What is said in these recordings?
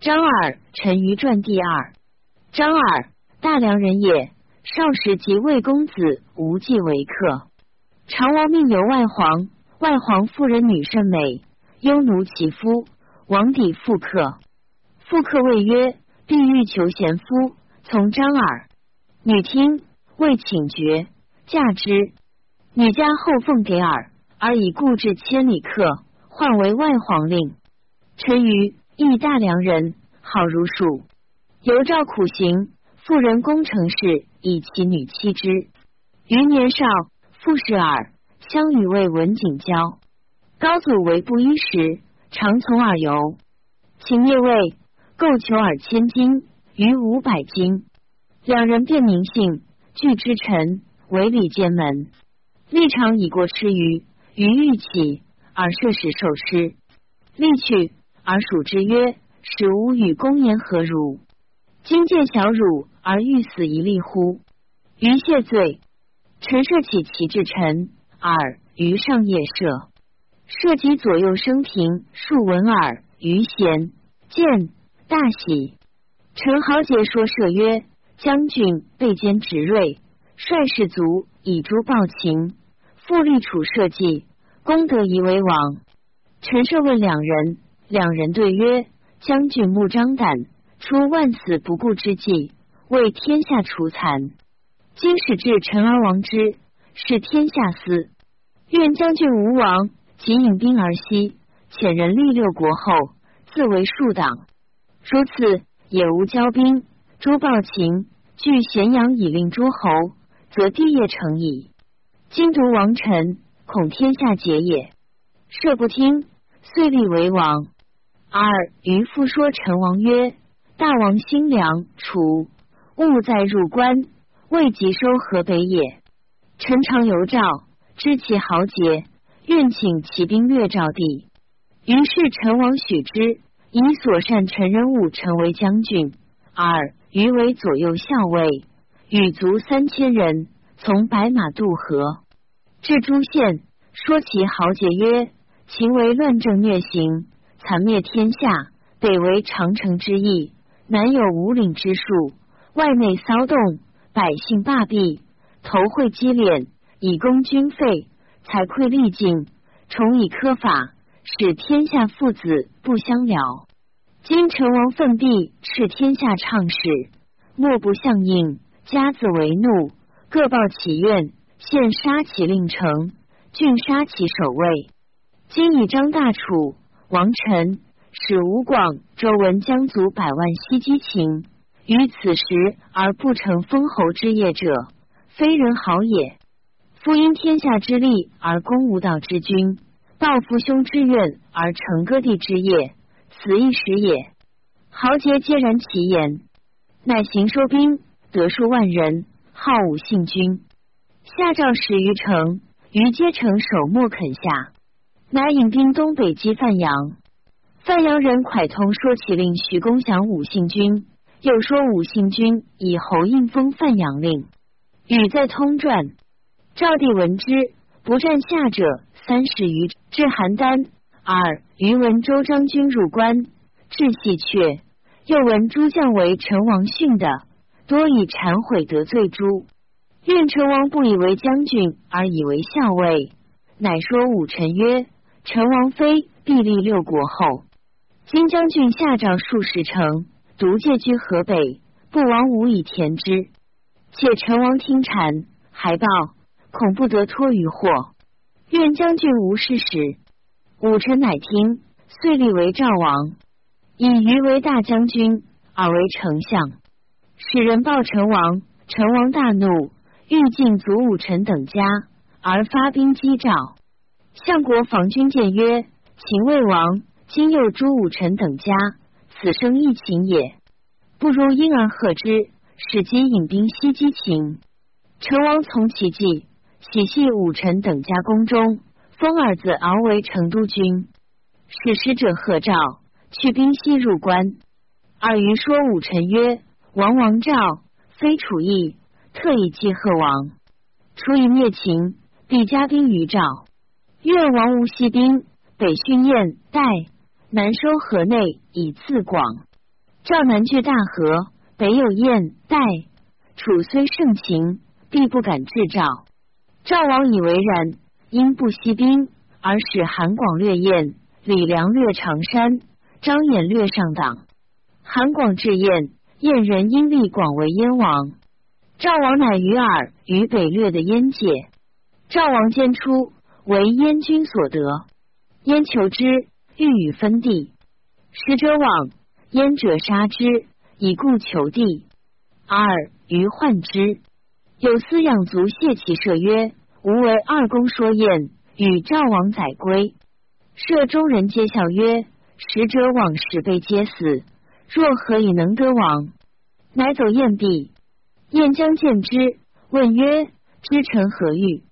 张耳，陈馀传第二。张耳，大梁人也。少时即魏公子无忌为客。常王命由外皇，外皇妇人女甚美，幽奴其夫，王邸复客。复客谓曰：“必欲求贤夫，从张耳。”女听，未请绝，嫁之。女家后奉给耳，而以故至千里客，换为外皇令。陈馀亦大梁人，好如鼠。由赵苦行，妇人攻城氏以其女妻之。余年少，父氏耳，相与为文景交。高祖为布衣时，常从耳游。秦业魏，购求耳千金，余五百金。两人便名姓，俱之臣，为礼见门。立场已过吃鱼，鱼欲起，而射使受师。立去，而属之曰：“使吾与公言何如？今见小辱，而欲死一立乎？”于谢罪。臣设起其至臣耳，于上夜射，射及左右生平数闻耳，于贤见大喜。陈豪杰说射曰：“将军被兼执锐，率士卒以诛暴秦。”复立楚社稷，功德宜为王。陈涉问两人，两人对曰：“将军目张胆，出万死不顾之计，为天下除残。今使至臣而亡之，是天下思。愿将军无亡，即引兵而西，遣人立六国后，自为庶党。如此，也无交兵，诛暴秦，据咸阳以令诸侯，则地业成矣。”今独王臣，恐天下结也。射不听，遂立为王。二渔父说陈王曰：“大王心良，楚勿再入关，未及收河北也。臣常游赵，知其豪杰，愿请骑兵略赵地。”于是陈王许之，以所善陈人物成为将军。二余为左右校尉，与卒三千人。从白马渡河，至诸县，说其豪杰曰：“秦为乱政虐刑，残灭天下，北为长城之役，南有五岭之术，外内骚动，百姓罢弊，头会积敛，以供军费，财匮力尽，重以苛法，使天下父子不相了。今成王奋臂，斥天下畅使，莫不相应，家子为怒。”各报其怨，现杀其令城，郡杀其守卫。今以张大楚、王臣，使吴广、周文将卒百万西击秦，于此时而不成封侯之业者，非人好也。夫因天下之利而攻无道之君，报父兄之怨而成割地之业，此一时也。豪杰皆然其言，乃行收兵，得数万人。号武信君，下诏十余城，于皆城守莫肯下，乃引兵东北击范阳。范阳人蒯通说起令徐公降武信君，又说武信君以侯印封范阳令。语在通传。赵帝闻之，不战下者三十余，至邯郸。二余闻周章军入关，至细阙。又闻诸将为陈王训的。多以忏悔得罪诸，愿成王不以为将军，而以为校尉。乃说武臣曰：“成王妃必立六国后。今将军下诏数十城，独借居河北，不王无以填之。且成王听谗，还报，恐不得脱于祸。愿将军无事时。武臣乃听，遂立为赵王，以余为大将军，而为丞相。”使人报成王，成王大怒，欲尽卒武臣等家，而发兵击赵。相国防军谏曰：“秦魏王今又诛武臣等家，此生亦秦也，不如因而贺之，使其引兵西击秦。”成王从其计，喜系武臣等家宫中，封儿子敖为成都君。使使者贺赵，去兵西入关。尔虞说武臣曰。王王赵非楚邑，特以祭贺王。楚以灭秦，必加兵于赵。越王无西兵，北训燕代，南收河内，以自广。赵南据大河，北有燕、代。楚虽盛情，必不敢制赵。赵王以为然，因不息兵，而使韩广略燕，李良略长山，张衍略上党。韩广至燕，燕人因立广为燕王。赵王乃于尔于北略的燕界。赵王兼出，为燕军所得。燕求之，欲与分地。使者往，燕者杀之，以故求地。二于患之，有司养卒谢其射曰：“吾为二公说燕，与赵王载归。”射中人皆笑曰：“使者往时被皆死，若何以能得往？”乃走燕壁。燕将见之，问曰：“知臣何欲？”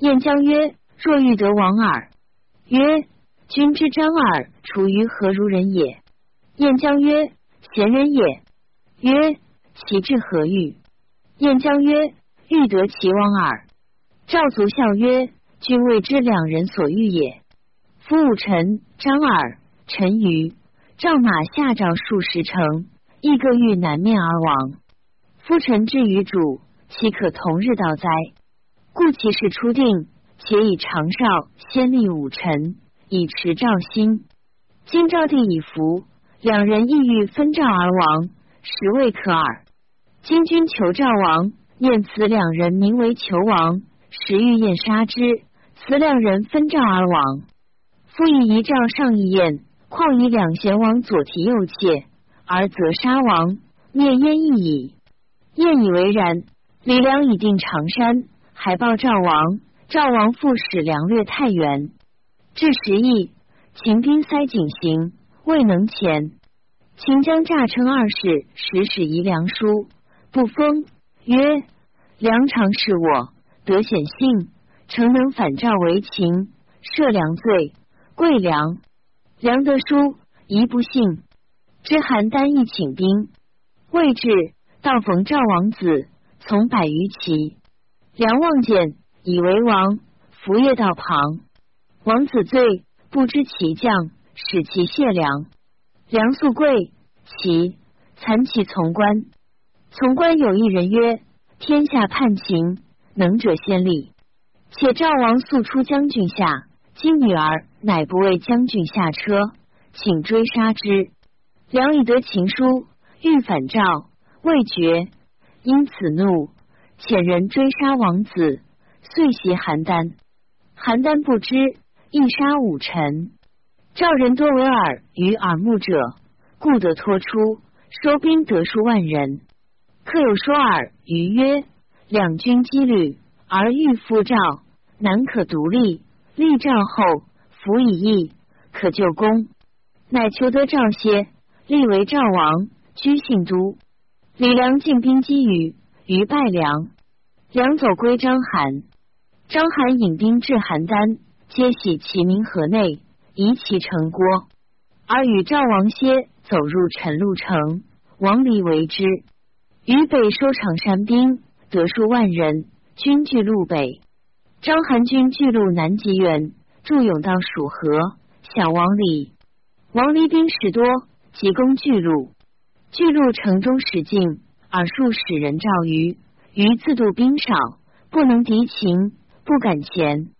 燕将曰：“若欲得王耳。”曰：“君之张耳，处于何如人也？”燕将曰：“贤人也。”曰。其志何欲？燕将曰：“欲得其王耳。”赵卒笑曰：“君未知两人所欲也。夫武臣张耳、陈余、赵马下诏数十城，亦各欲南面而亡。夫臣之于主，岂可同日道哉？故其事初定，且以长少先立武臣，以持赵心。今赵地已服，两人意欲分赵而亡，实未可耳。”今君求赵王，念此两人名为求王，时欲燕杀之，此两人分赵而亡。夫以一赵上一燕，况以两贤王左提右挈，而则杀王灭燕亦矣。燕以为然。李良已定长山，还报赵王。赵王复使梁略太原，至时邑，秦兵塞井行，未能前。秦将诈称二世，使使夷梁书。不封曰：“梁常是我得显信，诚能反赵为秦，赦梁罪，贵梁。梁得书，疑不信。知邯郸亦请兵，未至，道逢赵王子，从百余骑。梁望见，以为王，伏夜道旁。王子醉，不知其将，使其谢良。梁素贵，其残其从官。”从官有一人曰：“天下叛秦，能者先立。且赵王速出将军下，今女儿乃不为将军下车，请追杀之。梁以得秦书，欲反赵，未决，因此怒，遣人追杀王子，遂袭邯郸。邯郸不知，一杀五臣。赵人多为耳与耳目者，故得脱出，收兵得数万人。”客有说耳，余曰：“两军羁旅，而欲复赵，难可独立。立赵后，服以义，可救功。乃求得赵歇，立为赵王，居信都。李良进兵击余，余败梁。梁走归章邯，章邯引兵至邯郸，皆喜其民河内，夷其城郭，而与赵王歇走入陈鹿城，王离为之。”于北收长山兵，得数万人，军据路北。章邯军据路南极远，驻勇到蜀河，小王离。王离兵士多，急攻巨鹿。巨鹿城中使进，耳数使人召于，于自度兵少，不能敌秦，不敢前。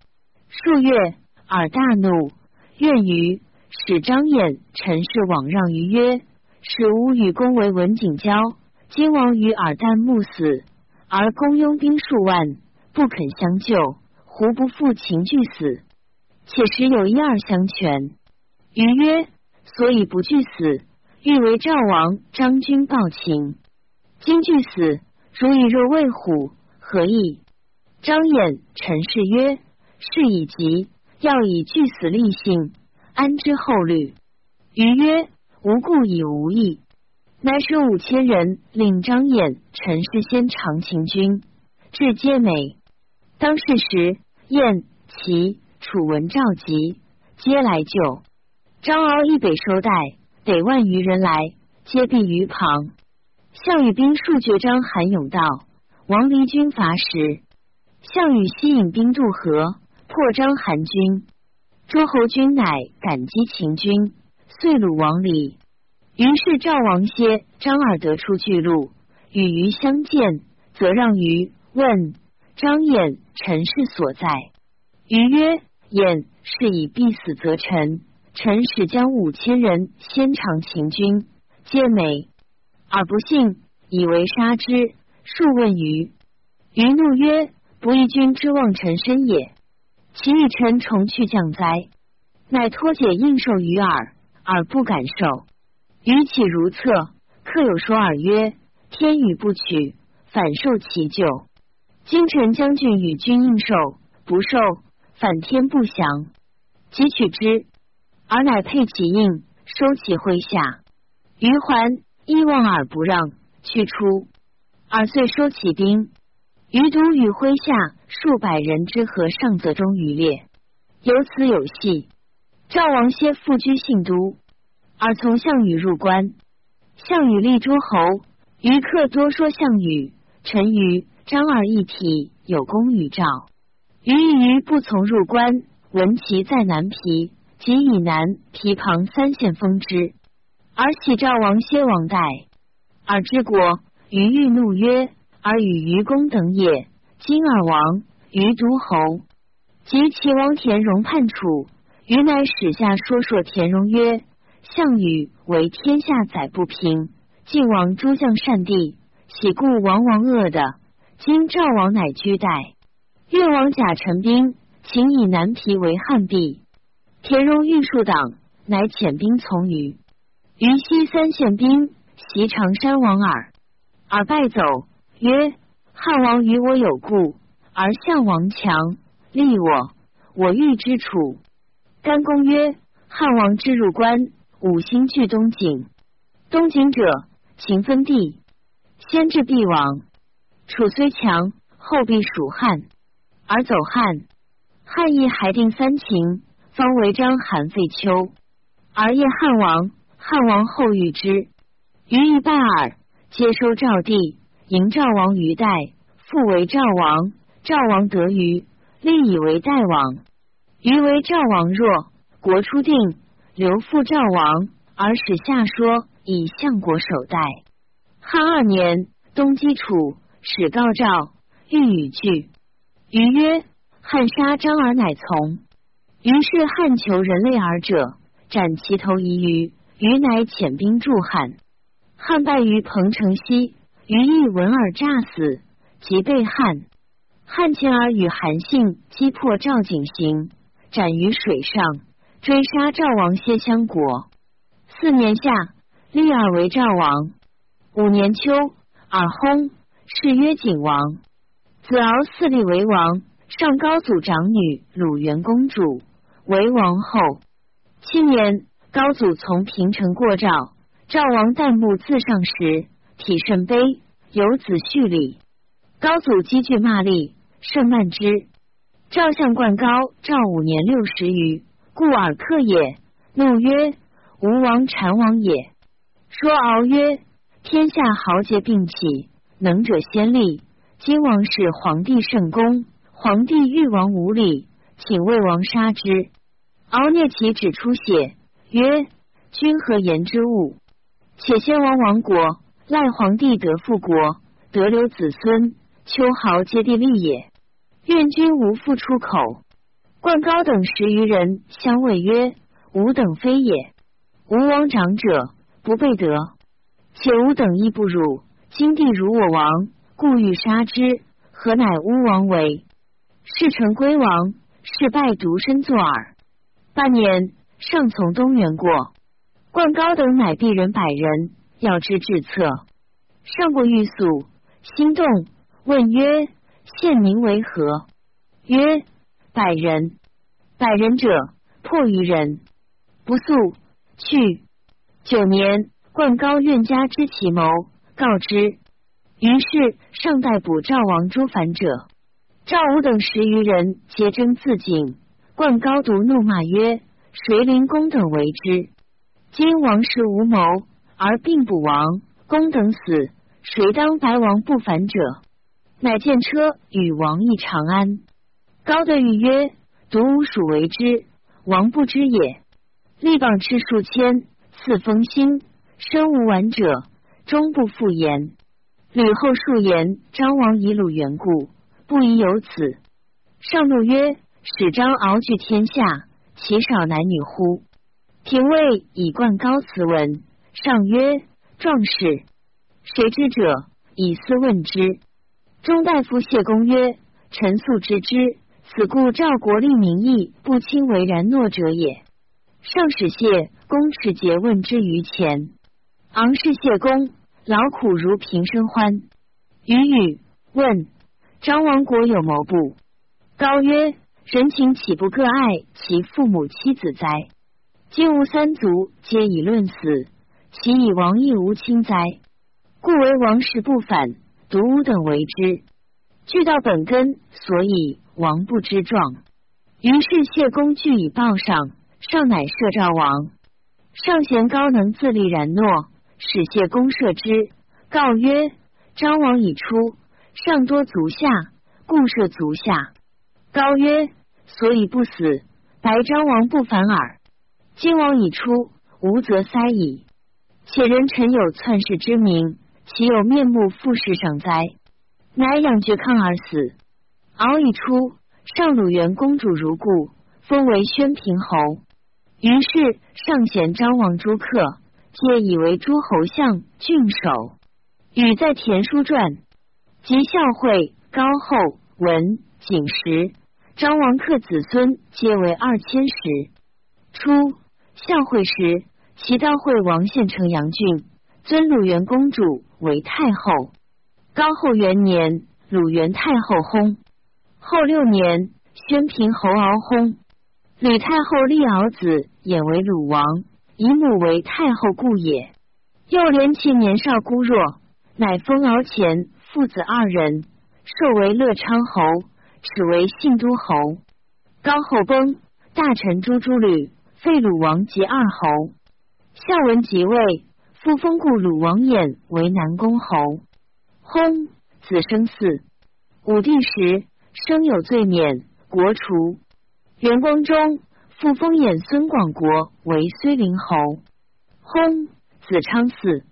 数月，尔大怒，怨于使张衍、陈氏往让于曰：“使吾与公为文景交。”今王于尔旦暮死，而公拥兵数万，不肯相救，胡不负秦惧死？且时有一二相权。于曰：所以不惧死，欲为赵王张军报秦。今惧死，如以若畏虎，何意？张衍、陈氏曰：事已急，要以惧死立信，安之后虑。余曰：无故以无益。乃使五千人领张衍、陈氏先长秦军，至皆美。当世时，燕、齐、楚闻召集，皆来救。张敖以北收带，得万余人来，皆避于旁。项羽兵数绝张韩勇道，王离军伐时，项羽西引兵渡河，破张韩军。诸侯军乃感激秦军，遂虏王离。于是赵王歇、张耳得出巨鹿，与虞相见，则让虞问张衍臣事所在。虞曰：衍是以必死则臣，臣使将五千人先尝秦军，皆美而不信，以为杀之。数问虞，虞怒曰：不义君之望臣身也。其欲臣重去降哉？乃托解应受于耳，而不敢受。于岂如厕？客有说耳曰：“天与不取，反受其咎。今臣将军与君应受，不受，反天不降。即取之，而乃配其印，收其麾下。于还亦望而不让，去出，而遂收其兵。余独与麾下数百人之合上泽中于列，有此有戏。赵王歇复居信都。而从项羽入关，项羽立诸侯，余客多说项羽。陈余、张耳一体有功于赵。余余不从入关，闻其在南皮，即以南皮旁三县封之，而喜赵王歇王代。而之国，余欲怒曰：“而与愚公等也。今尔王，于独侯。”及齐王田荣叛楚，余乃使下说说田荣曰。项羽为天下载不平，晋王诸将善地，喜故王王恶的。今赵王乃居代，越王假陈兵，请以南皮为汉壁。田荣欲数党，乃遣兵从虞。虞西三县兵袭常山王耳，而败走，曰：汉王与我有故，而项王强，利我，我欲之楚。甘公曰：汉王之入关。五星聚东景，东景者，秦分地，先至必亡。楚虽强，后必属汉，而走汉。汉亦还定三秦，方为章韩废丘，而业汉王。汉王后遇之，余以拜耳，接收赵地，迎赵王于代，复为赵王。赵王得于，立以为代王。虞为赵王弱，国初定。刘复赵王，而使下说以相国守代。汉二年，东击楚，使告赵，欲与拒。虞曰：“汉杀张耳，乃从。”于是汉求人类耳者，斩其头以虞。虞乃遣兵助汉。汉败于彭城西，虞亦闻而诈死，即被汉。汉前儿与韩信击破赵景行，斩于水上。追杀赵王歇相国，四年夏，立尔为赵王。五年秋，尔薨，谥曰景王。子敖嗣立为王，上高祖长女鲁元公主为王后。七年，高祖从平城过赵，赵王旦暮自上时，体甚悲，有子胥礼。高祖积聚骂力，甚慢之。赵相冠高，赵五年六十余。故尔克也，怒曰：“吾王禅王也。”说敖曰：“天下豪杰并起，能者先立。今王是皇帝圣公，皇帝欲王无礼，请魏王杀之。”敖聂其指出血，曰：“君何言之物？且先王亡国，赖皇帝得复国，得留子孙，秋毫皆地利也。愿君无复出口。”冠高等十余人相谓曰：“吾等非也。吾王长者，不备德，且吾等亦不辱。今帝如我王，故欲杀之。何乃吾王为？事成归王，事败独身作耳。半年，尚从东原过，冠高等乃鄙人百人，要之至策。上过欲速，心动，问曰：‘县名为何？’曰。”百人，百人者破于人，不速去。九年，冠高愿加之其谋，告之。于是上逮捕赵王诸反者，赵武等十余人皆争自尽。冠高独怒骂曰：“谁临公等为之？今王室无谋，而并不亡，公等死，谁当白王不凡者？”乃见车与王议长安。高德欲曰：“独吾属为之，王不知也。”立榜敕数千，赐封新，身无完者，终不复言。吕后数言张王以鲁缘故，不宜有此。上怒曰：“使张敖据天下，其少男女乎？”廷尉以冠高辞文。上曰：“壮士，谁知者？以斯问之。”中大夫谢公曰：“臣素知之，此故赵国立名义不亲为然诺者也。”上使谢公持节问之于前。昂视谢公，劳苦如平生欢。语语问张王国有谋不？高曰：“人情岂不各爱其父母妻子哉？今吾三族皆以论死。”其以王亦无亲哉？故为王室不反，独吾等为之。据到本根，所以王不知状。于是谢公据以报上，上乃赦赵王。上贤高能自立，然诺，使谢公赦之。告曰：张王已出，上多足下，故赦足下。高曰：所以不死，白张王不反耳。今王已出，无则塞矣。且人臣有篡世之名，岂有面目复世上哉？乃养绝抗而死。敖已出，上鲁元公主如故，封为宣平侯。于是上贤张王诸客，皆以为诸侯相、郡守。与在田书传，及孝惠、高后、文、景时，张王克子孙皆为二千石。初，孝惠时。齐悼惠王献城阳郡，尊鲁元公主为太后。高后元年，鲁元太后薨。后六年，宣平侯敖薨。吕太后立敖子衍为鲁王，以母为太后故也。又怜其年少孤弱，乃封敖前父子二人，授为乐昌侯，始为信都侯。高后崩，大臣诛诸吕，废鲁王及二侯。孝文即位，复封故鲁王衍为南宫侯。薨，子生嗣。武帝时，生有罪免，国除。元光中，复封衍孙广国为睢陵侯。薨，子昌嗣。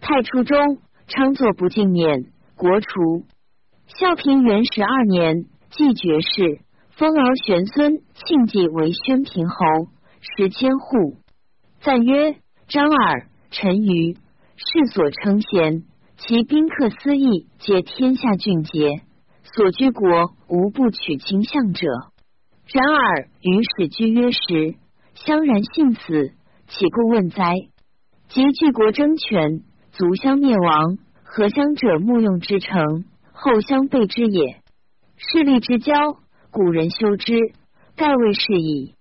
太初中，昌作不敬免，国除。孝平元十二年，继爵士，封敖玄孙庆忌为宣平侯，十千户。赞曰：张耳、陈余，世所称贤，其宾客私议，皆天下俊杰。所居国，无不取卿相者。然而与使居约时，相然信死，岂故问哉？及据国争权，族相灭亡，何乡者慕用之成，后相备之也。势利之交，古人修之，盖谓是矣。